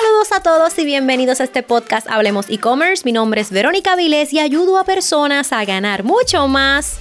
Saludos a todos y bienvenidos a este podcast Hablemos e-commerce. Mi nombre es Verónica Vilés y ayudo a personas a ganar mucho más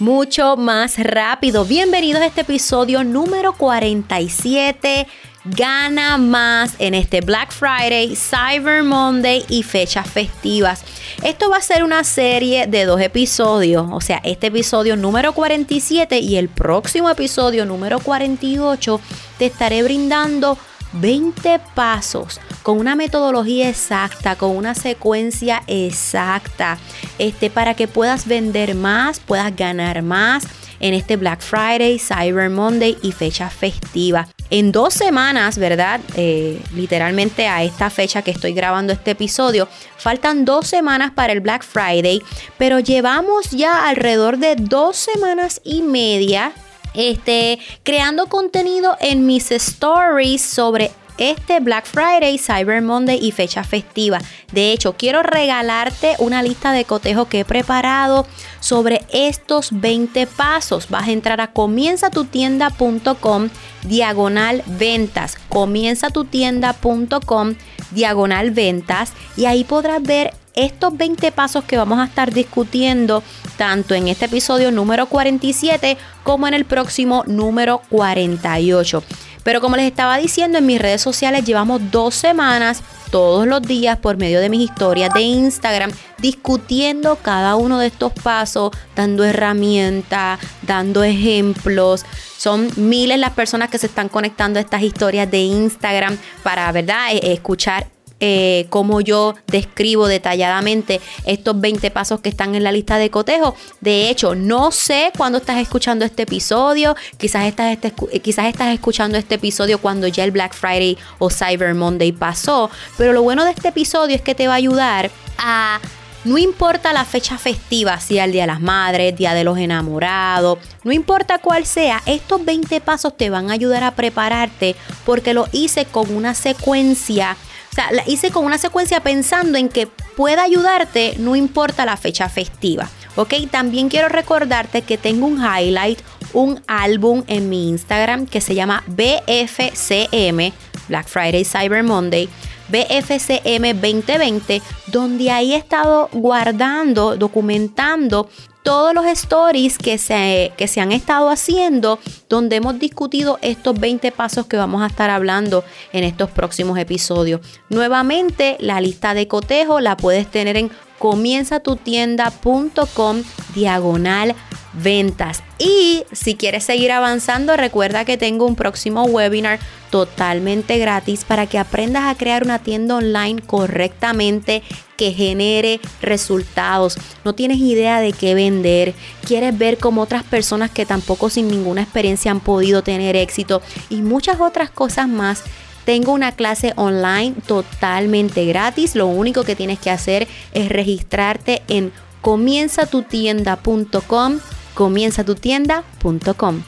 mucho más rápido. Bienvenidos a este episodio número 47. Gana más en este Black Friday, Cyber Monday y fechas festivas. Esto va a ser una serie de dos episodios, o sea, este episodio número 47 y el próximo episodio número 48 te estaré brindando 20 pasos con una metodología exacta, con una secuencia exacta, este, para que puedas vender más, puedas ganar más en este Black Friday, Cyber Monday y fecha festiva. En dos semanas, ¿verdad? Eh, literalmente a esta fecha que estoy grabando este episodio, faltan dos semanas para el Black Friday, pero llevamos ya alrededor de dos semanas y media este, creando contenido en mis stories sobre este Black Friday, Cyber Monday y fecha festiva. De hecho, quiero regalarte una lista de cotejo que he preparado sobre estos 20 pasos. Vas a entrar a comienzatutienda.com diagonal ventas. Comienzatutienda.com diagonal ventas y ahí podrás ver estos 20 pasos que vamos a estar discutiendo tanto en este episodio número 47 como en el próximo número 48. Pero como les estaba diciendo en mis redes sociales, llevamos dos semanas todos los días por medio de mis historias de Instagram discutiendo cada uno de estos pasos, dando herramientas, dando ejemplos. Son miles las personas que se están conectando a estas historias de Instagram para, ¿verdad?, e, escuchar eh, cómo yo describo detalladamente estos 20 pasos que están en la lista de cotejo. De hecho, no sé cuándo estás escuchando este episodio. Quizás estás, este, quizás estás escuchando este episodio cuando ya el Black Friday o Cyber Monday pasó. Pero lo bueno de este episodio es que te va a ayudar a no importa la fecha festiva, sea el Día de las Madres, Día de los Enamorados, no importa cuál sea, estos 20 pasos te van a ayudar a prepararte porque lo hice con una secuencia o sea, la hice con una secuencia pensando en que pueda ayudarte, no importa la fecha festiva. Ok, también quiero recordarte que tengo un highlight, un álbum en mi Instagram que se llama BFCM, Black Friday Cyber Monday. BFCM 2020, donde ahí he estado guardando, documentando todos los stories que se, que se han estado haciendo, donde hemos discutido estos 20 pasos que vamos a estar hablando en estos próximos episodios. Nuevamente, la lista de cotejo la puedes tener en comienzatutienda.com diagonal ventas. Y si quieres seguir avanzando, recuerda que tengo un próximo webinar totalmente gratis para que aprendas a crear una tienda online correctamente que genere resultados. No tienes idea de qué vender, quieres ver cómo otras personas que tampoco sin ninguna experiencia han podido tener éxito y muchas otras cosas más. Tengo una clase online totalmente gratis. Lo único que tienes que hacer es registrarte en comienzatutienda.com comienzatutienda.com.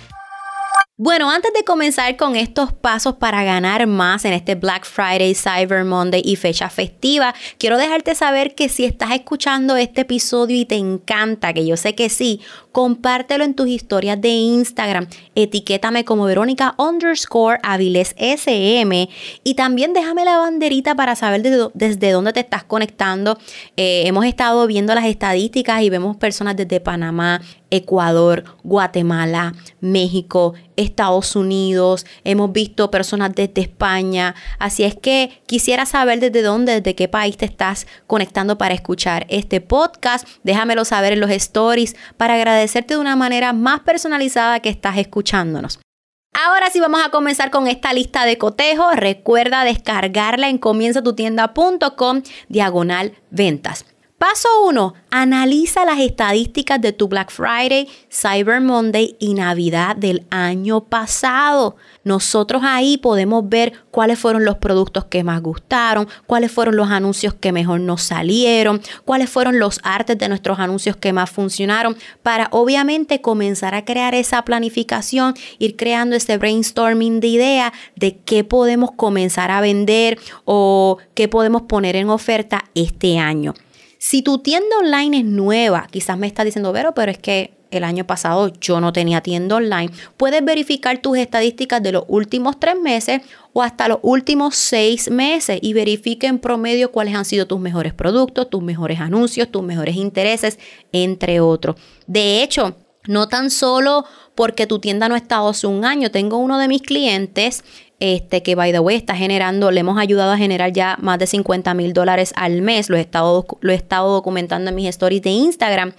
Bueno, antes de comenzar con estos pasos para ganar más en este Black Friday, Cyber Monday y fecha festiva, quiero dejarte saber que si estás escuchando este episodio y te encanta, que yo sé que sí, compártelo en tus historias de Instagram, etiquétame como Verónica underscore Aviles SM y también déjame la banderita para saber desde, dónde te estás conectando. Eh, hemos estado viendo las estadísticas y vemos personas desde Panamá, Ecuador, Guatemala, México, Estados Unidos, hemos visto personas desde España, así es que quisiera saber desde dónde, desde qué país te estás conectando para escuchar este podcast, déjamelo saber en los stories para agradecerte de una manera más personalizada que estás escuchándonos. Ahora sí vamos a comenzar con esta lista de cotejo. Recuerda descargarla en comienzatutienda.com diagonal ventas. Paso 1. Analiza las estadísticas de tu Black Friday, Cyber Monday y Navidad del año pasado. Nosotros ahí podemos ver cuáles fueron los productos que más gustaron, cuáles fueron los anuncios que mejor nos salieron, cuáles fueron los artes de nuestros anuncios que más funcionaron, para obviamente comenzar a crear esa planificación, ir creando ese brainstorming de idea de qué podemos comenzar a vender o qué podemos poner en oferta este año. Si tu tienda online es nueva, quizás me estás diciendo, Vero, pero es que el año pasado yo no tenía tienda online, puedes verificar tus estadísticas de los últimos tres meses o hasta los últimos seis meses y verifique en promedio cuáles han sido tus mejores productos, tus mejores anuncios, tus mejores intereses, entre otros. De hecho, no tan solo porque tu tienda no ha estado hace un año. Tengo uno de mis clientes este, que, by the way, está generando, le hemos ayudado a generar ya más de 50 mil dólares al mes. Lo he, estado, lo he estado documentando en mis stories de Instagram.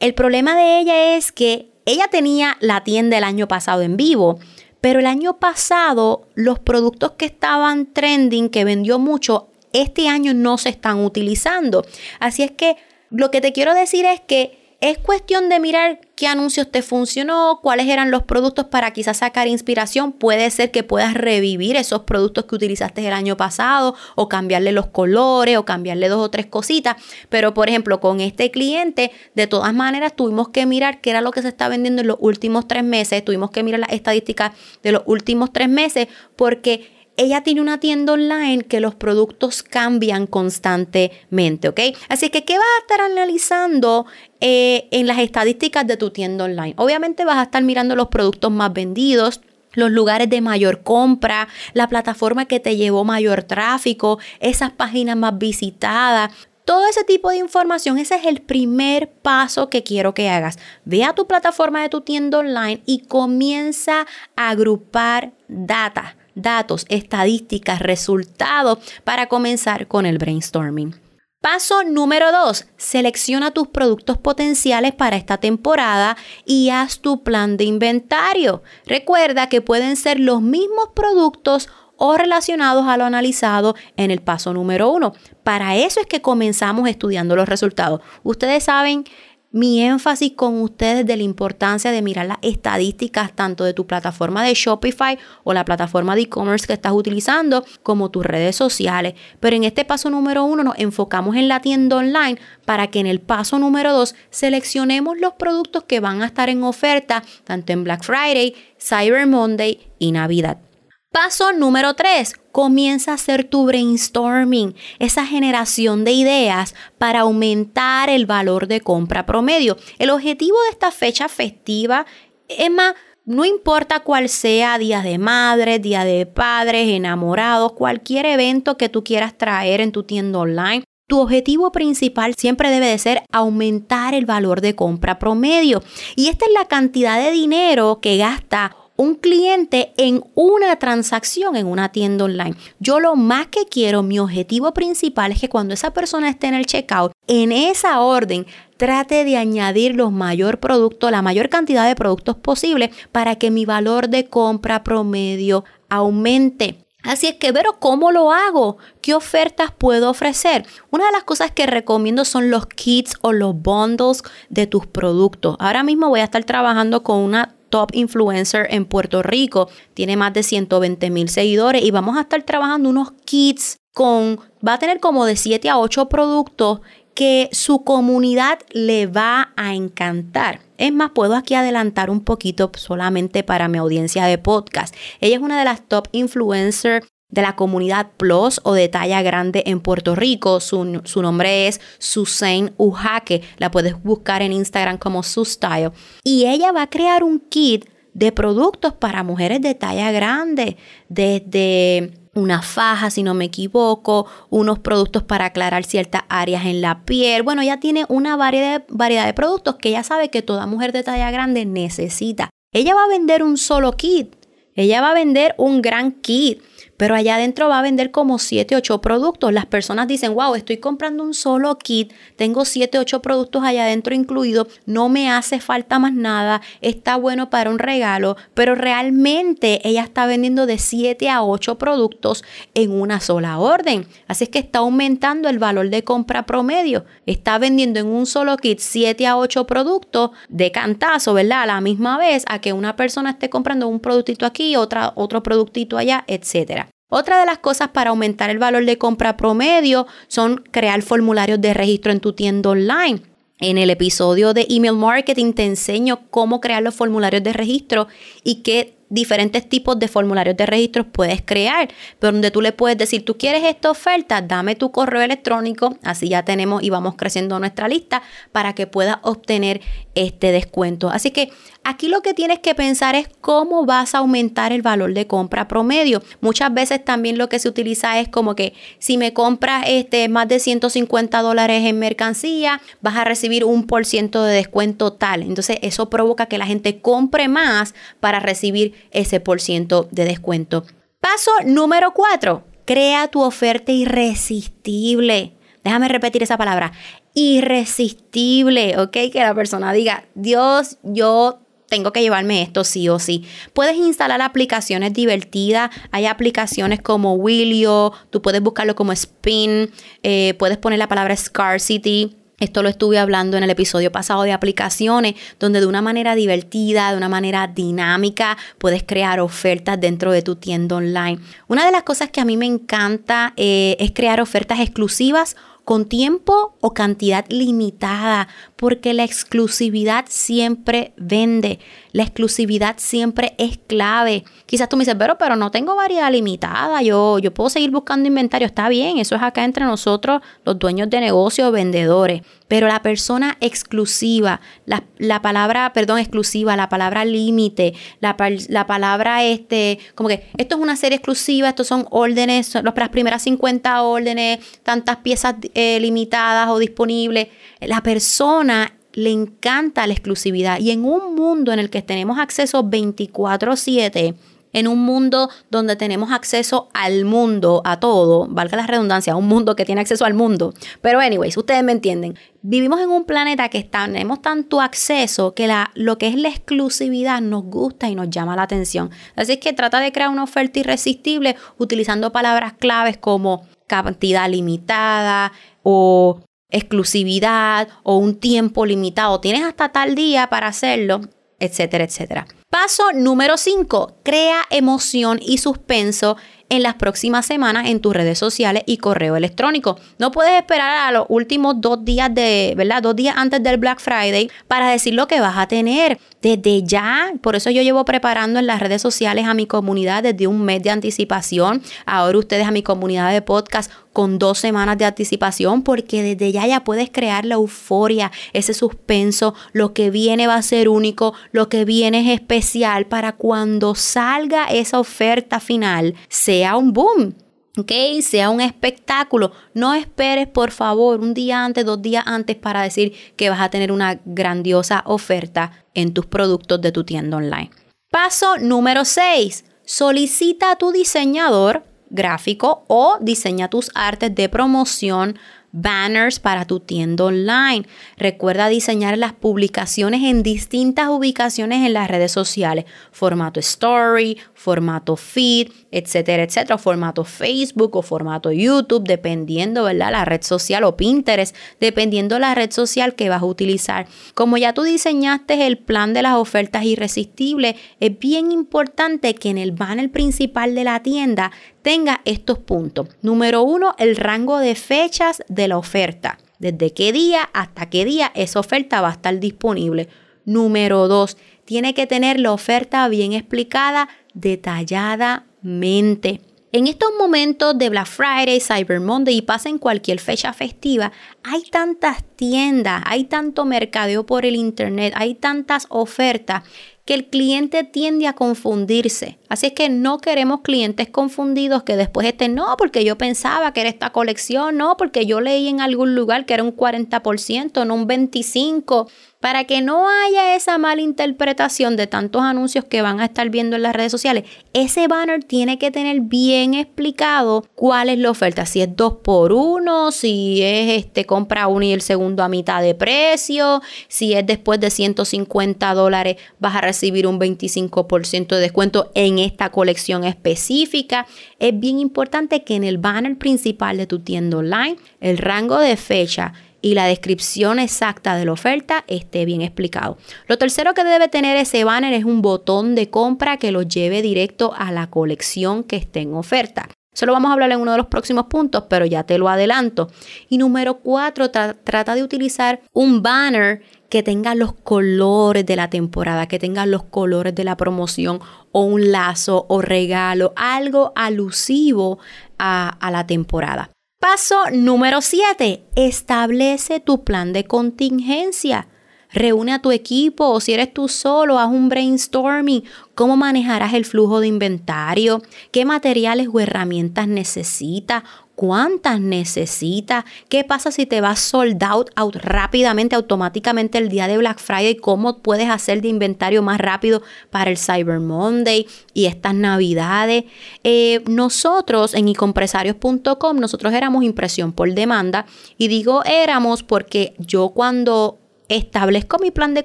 El problema de ella es que ella tenía la tienda el año pasado en vivo, pero el año pasado los productos que estaban trending, que vendió mucho, este año no se están utilizando. Así es que lo que te quiero decir es que es cuestión de mirar qué anuncios te funcionó, cuáles eran los productos para quizás sacar inspiración. Puede ser que puedas revivir esos productos que utilizaste el año pasado o cambiarle los colores o cambiarle dos o tres cositas. Pero por ejemplo, con este cliente, de todas maneras tuvimos que mirar qué era lo que se está vendiendo en los últimos tres meses. Tuvimos que mirar las estadísticas de los últimos tres meses porque ella tiene una tienda online que los productos cambian constantemente, ¿ok? Así que, ¿qué vas a estar analizando eh, en las estadísticas de tu tienda online? Obviamente vas a estar mirando los productos más vendidos, los lugares de mayor compra, la plataforma que te llevó mayor tráfico, esas páginas más visitadas. Todo ese tipo de información, ese es el primer paso que quiero que hagas. Ve a tu plataforma de tu tienda online y comienza a agrupar data datos, estadísticas, resultados para comenzar con el brainstorming. Paso número 2. Selecciona tus productos potenciales para esta temporada y haz tu plan de inventario. Recuerda que pueden ser los mismos productos o relacionados a lo analizado en el paso número 1. Para eso es que comenzamos estudiando los resultados. Ustedes saben mi énfasis con ustedes de la importancia de mirar las estadísticas tanto de tu plataforma de Shopify o la plataforma de e-commerce que estás utilizando como tus redes sociales. Pero en este paso número uno nos enfocamos en la tienda online para que en el paso número dos seleccionemos los productos que van a estar en oferta tanto en Black Friday, Cyber Monday y Navidad. Paso número 3. Comienza a hacer tu brainstorming, esa generación de ideas para aumentar el valor de compra promedio. El objetivo de esta fecha festiva es más, no importa cuál sea, día de madre, día de padres, enamorados, cualquier evento que tú quieras traer en tu tienda online, tu objetivo principal siempre debe de ser aumentar el valor de compra promedio. Y esta es la cantidad de dinero que gasta un cliente en una transacción en una tienda online. Yo lo más que quiero, mi objetivo principal es que cuando esa persona esté en el checkout, en esa orden, trate de añadir los mayor productos, la mayor cantidad de productos posible para que mi valor de compra promedio aumente. Así es que, pero ¿cómo lo hago? ¿Qué ofertas puedo ofrecer? Una de las cosas que recomiendo son los kits o los bundles de tus productos. Ahora mismo voy a estar trabajando con una top influencer en Puerto Rico. Tiene más de 120 mil seguidores y vamos a estar trabajando unos kits con, va a tener como de 7 a 8 productos que su comunidad le va a encantar. Es más, puedo aquí adelantar un poquito solamente para mi audiencia de podcast. Ella es una de las top influencers de la comunidad Plus o de talla grande en Puerto Rico. Su, nombre es Susain Ujake. La puedes buscar en Instagram como Style. Y ella va a crear un kit de productos para mujeres de talla grande, desde una faja, si no me equivoco, unos productos para aclarar ciertas áreas en la piel. Bueno, ella tiene una variedad, variedad de productos que ella sabe que toda mujer de talla grande necesita. Ella va a vender un solo kit. Ella va a vender un gran kit pero allá adentro va a vender como 7, 8 productos. Las personas dicen, wow, estoy comprando un solo kit, tengo 7, 8 productos allá adentro incluidos, no me hace falta más nada, está bueno para un regalo, pero realmente ella está vendiendo de 7 a 8 productos en una sola orden. Así es que está aumentando el valor de compra promedio. Está vendiendo en un solo kit 7 a 8 productos de cantazo, ¿verdad? A la misma vez a que una persona esté comprando un productito aquí, otra, otro productito allá, etcétera. Otra de las cosas para aumentar el valor de compra promedio son crear formularios de registro en tu tienda online. En el episodio de email marketing te enseño cómo crear los formularios de registro y qué diferentes tipos de formularios de registros puedes crear, pero donde tú le puedes decir, tú quieres esta oferta, dame tu correo electrónico, así ya tenemos y vamos creciendo nuestra lista para que puedas obtener este descuento. Así que aquí lo que tienes que pensar es cómo vas a aumentar el valor de compra promedio. Muchas veces también lo que se utiliza es como que si me compras este, más de 150 dólares en mercancía, vas a recibir un por ciento de descuento tal. Entonces eso provoca que la gente compre más para recibir ese por ciento de descuento. Paso número 4. Crea tu oferta irresistible. Déjame repetir esa palabra. Irresistible, ¿ok? Que la persona diga, Dios, yo tengo que llevarme esto sí o sí. Puedes instalar aplicaciones divertidas. Hay aplicaciones como Willio, tú puedes buscarlo como Spin, eh, puedes poner la palabra Scarcity esto lo estuve hablando en el episodio pasado de aplicaciones, donde de una manera divertida, de una manera dinámica, puedes crear ofertas dentro de tu tienda online. Una de las cosas que a mí me encanta eh, es crear ofertas exclusivas con tiempo o cantidad limitada, porque la exclusividad siempre vende, la exclusividad siempre es clave. Quizás tú me dices, pero, pero no tengo variedad limitada, yo, yo puedo seguir buscando inventario, está bien, eso es acá entre nosotros, los dueños de negocios, vendedores, pero la persona exclusiva, la, palabra, perdón, exclusiva, la palabra límite, la, la, palabra este, como que esto es una serie exclusiva, estos son órdenes, las primeras 50 órdenes, tantas piezas eh, limitadas o disponibles. La persona le encanta la exclusividad y en un mundo en el que tenemos acceso 24/7, en un mundo donde tenemos acceso al mundo, a todo, valga la redundancia, un mundo que tiene acceso al mundo. Pero anyways, ustedes me entienden. Vivimos en un planeta que tenemos tanto acceso que la, lo que es la exclusividad nos gusta y nos llama la atención. Así que trata de crear una oferta irresistible utilizando palabras claves como cantidad limitada o exclusividad o un tiempo limitado. Tienes hasta tal día para hacerlo, etcétera, etcétera. Paso número 5. Crea emoción y suspenso en las próximas semanas en tus redes sociales y correo electrónico. No puedes esperar a los últimos dos días de, ¿verdad? Dos días antes del Black Friday para decir lo que vas a tener. Desde ya, por eso yo llevo preparando en las redes sociales a mi comunidad desde un mes de anticipación. Ahora ustedes a mi comunidad de podcast con dos semanas de anticipación porque desde ya ya puedes crear la euforia, ese suspenso, lo que viene va a ser único, lo que viene es especial para cuando salga esa oferta final sea un boom. ¿ok? Sea un espectáculo. No esperes, por favor, un día antes, dos días antes para decir que vas a tener una grandiosa oferta en tus productos de tu tienda online. Paso número 6. Solicita a tu diseñador gráfico o diseña tus artes de promoción banners para tu tienda online. Recuerda diseñar las publicaciones en distintas ubicaciones en las redes sociales, formato story, formato feed, etcétera, etcétera, formato Facebook o formato YouTube, dependiendo, ¿verdad? La red social o Pinterest, dependiendo la red social que vas a utilizar. Como ya tú diseñaste el plan de las ofertas irresistibles, es bien importante que en el banner principal de la tienda tenga estos puntos. Número uno, el rango de fechas de la oferta. Desde qué día hasta qué día esa oferta va a estar disponible. Número dos, tiene que tener la oferta bien explicada detalladamente. En estos momentos de Black Friday, Cyber Monday y pasa en cualquier fecha festiva, hay tantas tiendas, hay tanto mercadeo por el Internet, hay tantas ofertas que el cliente tiende a confundirse. Así es que no queremos clientes confundidos que después estén, no, porque yo pensaba que era esta colección, no, porque yo leí en algún lugar que era un 40%, no un 25% para que no haya esa mala interpretación de tantos anuncios que van a estar viendo en las redes sociales, ese banner tiene que tener bien explicado cuál es la oferta, si es 2 por 1 si es este compra uno y el segundo a mitad de precio, si es después de 150 dólares vas a recibir un 25% de descuento en esta colección específica. Es bien importante que en el banner principal de tu tienda online, el rango de fecha y la descripción exacta de la oferta esté bien explicado. Lo tercero que debe tener ese banner es un botón de compra que lo lleve directo a la colección que esté en oferta. Eso lo vamos a hablar en uno de los próximos puntos, pero ya te lo adelanto. Y número cuatro, trata de utilizar un banner que tenga los colores de la temporada, que tenga los colores de la promoción o un lazo o regalo, algo alusivo a, la temporada. Paso número 7. Establece tu plan de contingencia. Reúne a tu equipo o si eres tú solo, haz un brainstorming. ¿Cómo manejarás el flujo de inventario? ¿Qué materiales o herramientas necesitas? cuántas necesitas, qué pasa si te vas sold out, rápidamente, automáticamente el día de Black Friday, cómo puedes hacer de inventario más rápido para el Cyber Monday y estas navidades. Eh, nosotros en icompresarios.com, nosotros éramos impresión por demanda y digo éramos porque yo cuando establezco mi plan de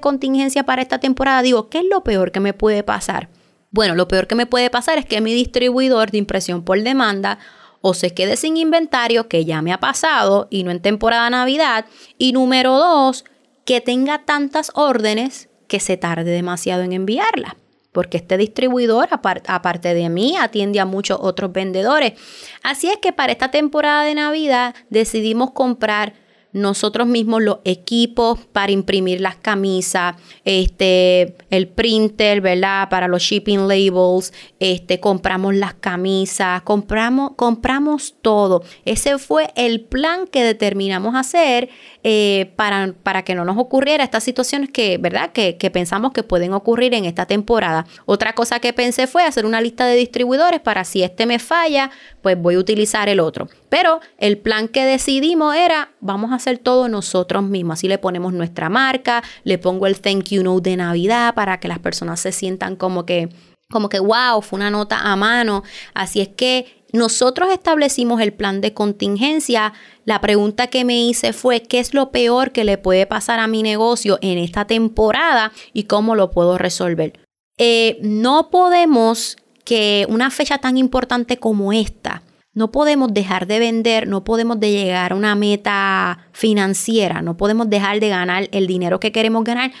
contingencia para esta temporada, digo, ¿qué es lo peor que me puede pasar? Bueno, lo peor que me puede pasar es que mi distribuidor de impresión por demanda o se quede sin inventario, que ya me ha pasado y no en temporada Navidad. Y número dos, que tenga tantas órdenes que se tarde demasiado en enviarla. Porque este distribuidor, aparte de mí, atiende a muchos otros vendedores. Así es que para esta temporada de Navidad decidimos comprar nosotros mismos los equipos para imprimir las camisas, este, el printer, ¿verdad? Para los shipping labels, este, compramos las camisas, compramos, compramos todo. Ese fue el plan que determinamos hacer eh, para, para, que no nos ocurriera estas situaciones que, ¿verdad? Que, que pensamos que pueden ocurrir en esta temporada. Otra cosa que pensé fue hacer una lista de distribuidores para si este me falla, pues voy a utilizar el otro. Pero el plan que decidimos era, vamos a hacer todo nosotros mismos. Así le ponemos nuestra marca, le pongo el thank you note de Navidad para que las personas se sientan como que, como que, wow, fue una nota a mano. Así es que nosotros establecimos el plan de contingencia. La pregunta que me hice fue, ¿qué es lo peor que le puede pasar a mi negocio en esta temporada y cómo lo puedo resolver? Eh, no podemos que una fecha tan importante como esta, no podemos dejar de vender, no podemos de llegar a una meta financiera, no podemos dejar de ganar el dinero que queremos ganar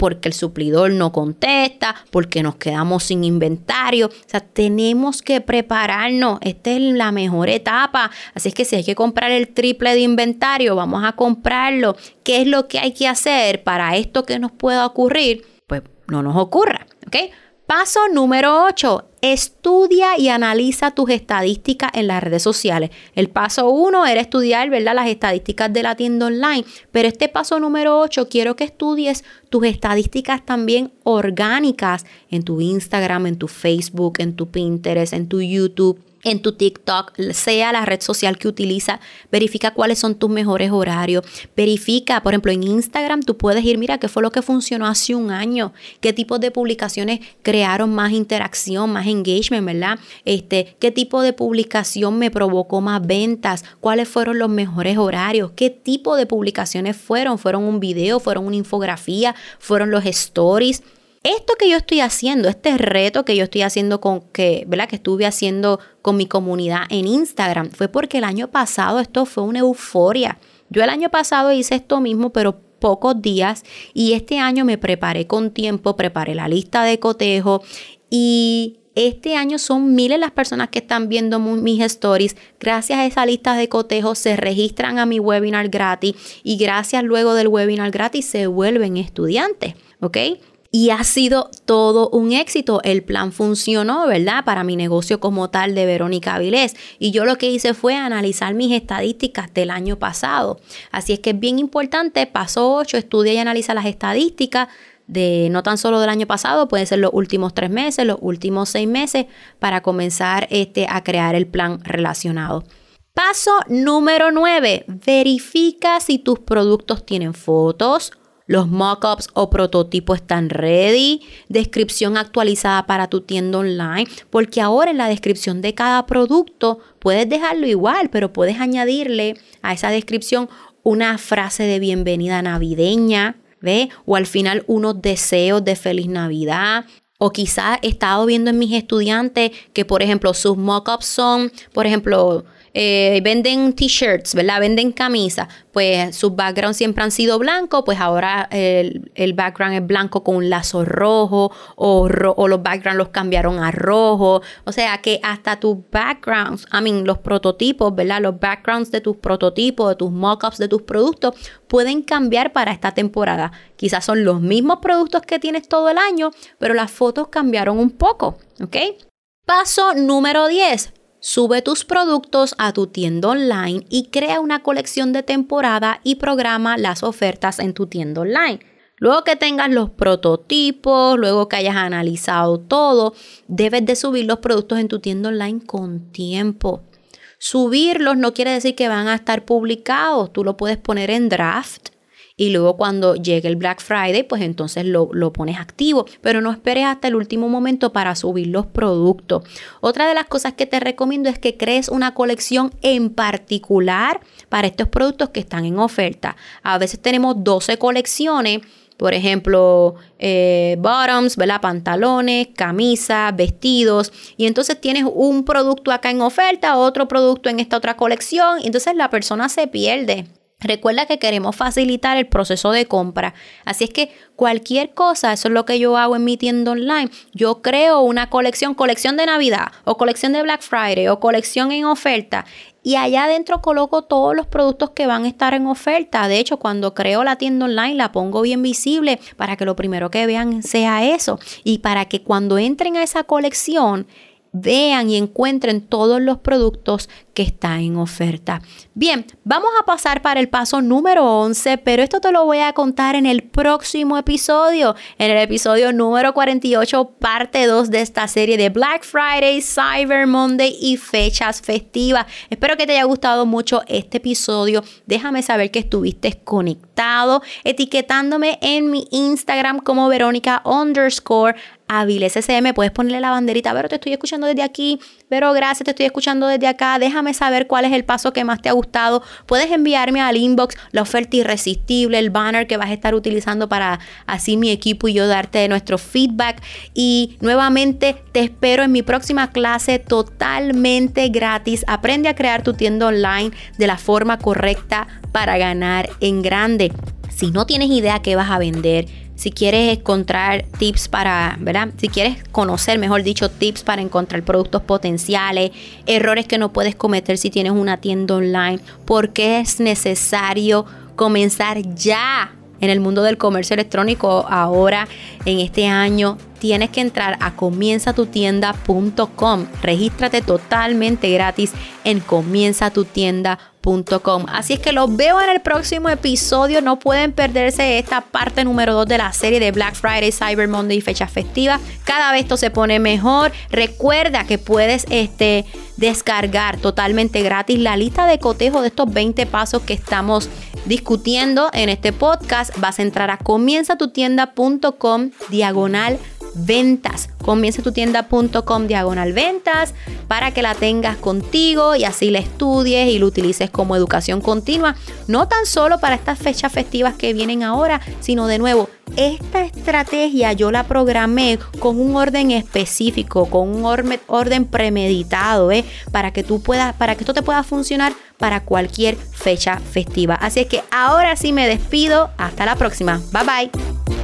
porque el suplidor no contesta, porque nos quedamos sin inventario. O sea, tenemos que prepararnos. Esta es la mejor etapa. Así es que si hay que comprar el triple de inventario, vamos a comprarlo. ¿Qué es lo que hay que hacer para esto que nos pueda ocurrir? Pues no nos ocurra. ¿Ok? Paso número 8. Estudia y analiza tus estadísticas en las redes sociales. El paso 1 era estudiar ¿verdad? las estadísticas de la tienda online, pero este paso número 8 quiero que estudies tus estadísticas también orgánicas en tu Instagram, en tu Facebook, en tu Pinterest, en tu YouTube en tu TikTok, sea la red social que utiliza, verifica cuáles son tus mejores horarios, verifica, por ejemplo, en Instagram tú puedes ir, mira qué fue lo que funcionó hace un año, qué tipos de publicaciones crearon más interacción, más engagement, ¿verdad? Este, qué tipo de publicación me provocó más ventas, cuáles fueron los mejores horarios, qué tipo de publicaciones fueron, fueron un video, fueron una infografía, fueron los stories. Esto que yo estoy haciendo, este reto que yo estoy haciendo con que, ¿verdad? Que estuve haciendo con mi comunidad en Instagram, fue porque el año pasado esto fue una euforia. Yo el año pasado hice esto mismo, pero pocos días y este año me preparé con tiempo, preparé la lista de cotejo y este año son miles las personas que están viendo mis stories. Gracias a esa lista de cotejo se registran a mi webinar gratis y gracias luego del webinar gratis se vuelven estudiantes. ¿Ok? Y ha sido todo un éxito. El plan funcionó, ¿verdad? Para mi negocio como tal de Verónica Avilés. Y yo lo que hice fue analizar mis estadísticas del año pasado. Así es que es bien importante, paso 8, estudia y analiza las estadísticas de no tan solo del año pasado, pueden ser los últimos tres meses, los últimos seis meses, para comenzar este, a crear el plan relacionado. Paso número 9, verifica si tus productos tienen fotos, los mockups o prototipos están ready. Descripción actualizada para tu tienda online. Porque ahora en la descripción de cada producto puedes dejarlo igual, pero puedes añadirle a esa descripción una frase de bienvenida navideña. ¿Ve? O al final unos deseos de feliz Navidad, O quizás he estado viendo en mis estudiantes que, por ejemplo, sus mockups son, por ejemplo, eh, venden t-shirts, ¿verdad? Venden camisas, pues sus backgrounds siempre han sido blancos, pues ahora el, background es blanco con un lazo rojo o, o, los backgrounds los cambiaron a rojo. O sea que hasta tus backgrounds, I mean, los prototipos, ¿verdad? Los backgrounds de tus prototipos, de tus mockups, de tus productos, pueden cambiar para esta temporada. Quizás son los mismos productos que tienes todo el año, pero las fotos cambiaron un poco, ¿ok? Paso número 10 Sube tus productos a tu tienda online y crea una colección de temporada y programa las ofertas en tu tienda online. Luego que tengas los prototipos, luego que hayas analizado todo, debes de subir los productos en tu tienda online con tiempo. Subirlos no quiere decir que van a estar publicados, tú lo puedes poner en draft y luego cuando llegue el Black Friday, pues entonces lo, pones activo, pero no esperes hasta el último momento para subir los productos. Otra de las cosas que te recomiendo es que crees una colección en particular para estos productos que están en oferta. A veces tenemos 12 colecciones por ejemplo, eh, bottoms, ¿verdad? pantalones, camisas, vestidos. Y entonces tienes un producto acá en oferta, otro producto en esta otra colección. Y entonces la persona se pierde. Recuerda que queremos facilitar el proceso de compra. Así es que cualquier cosa, eso es lo que yo hago en mi tienda online. Yo creo una colección, colección de Navidad o colección de Black Friday o colección en oferta. Y allá adentro coloco todos los productos que van a estar en oferta. De hecho, cuando creo la tienda online la pongo bien visible para que lo primero que vean sea eso. Y para que cuando entren a esa colección vean y encuentren todos los productos que están en oferta. Bien, vamos a pasar para el paso número 11, pero esto te lo voy a contar en el próximo episodio, en el episodio número 48, parte 2 de esta serie de Black Friday, Cyber Monday y fechas festivas. Espero que te haya gustado mucho este episodio. Déjame saber que estuviste conectado, etiquetándome en mi Instagram como Verónica underscore Aviles SM. Puedes ponerle la banderita, pero te estoy escuchando desde aquí, pero gracias, te estoy escuchando desde acá. Déjame saber cuál es el paso que más te ha gustado. Puedes enviarme al inbox la oferta irresistible, el banner que vas a estar utilizando para así mi equipo y yo darte nuestro feedback. Y nuevamente te espero en mi próxima clase totalmente gratis. Aprende a crear tu tienda online de la forma correcta para ganar en grande. Si no tienes idea qué vas a vender, si quieres encontrar tips para, ¿verdad? Si quieres conocer, mejor dicho, tips para encontrar productos potenciales, errores que no puedes cometer si tienes una tienda online, por qué es necesario comenzar ya en el mundo del comercio electrónico ahora en este año tienes que entrar a comienzatutienda.com. Regístrate totalmente gratis en comienzatutienda.com. Así es que los veo en el próximo episodio. No pueden perderse esta parte número 2 de la serie de Black Friday, Cyber Monday y fechas festivas. Cada vez esto se pone mejor. Recuerda que puedes este, descargar totalmente gratis la lista de cotejo de estos 20 pasos que estamos discutiendo en este podcast. Vas a entrar a comienzatutienda.com diagonal ventas. Comienza tu tienda.com diagonal ventas para que la tengas contigo y así la estudies y lo utilices como educación continua. No tan solo para estas fechas festivas que vienen ahora, sino de nuevo, esta estrategia yo la programé con un orden específico, con un orden premeditado, ¿eh? para que tú puedas, para que esto te pueda funcionar para cualquier fecha festiva. Así es que ahora sí me despido. Hasta la próxima. Bye bye.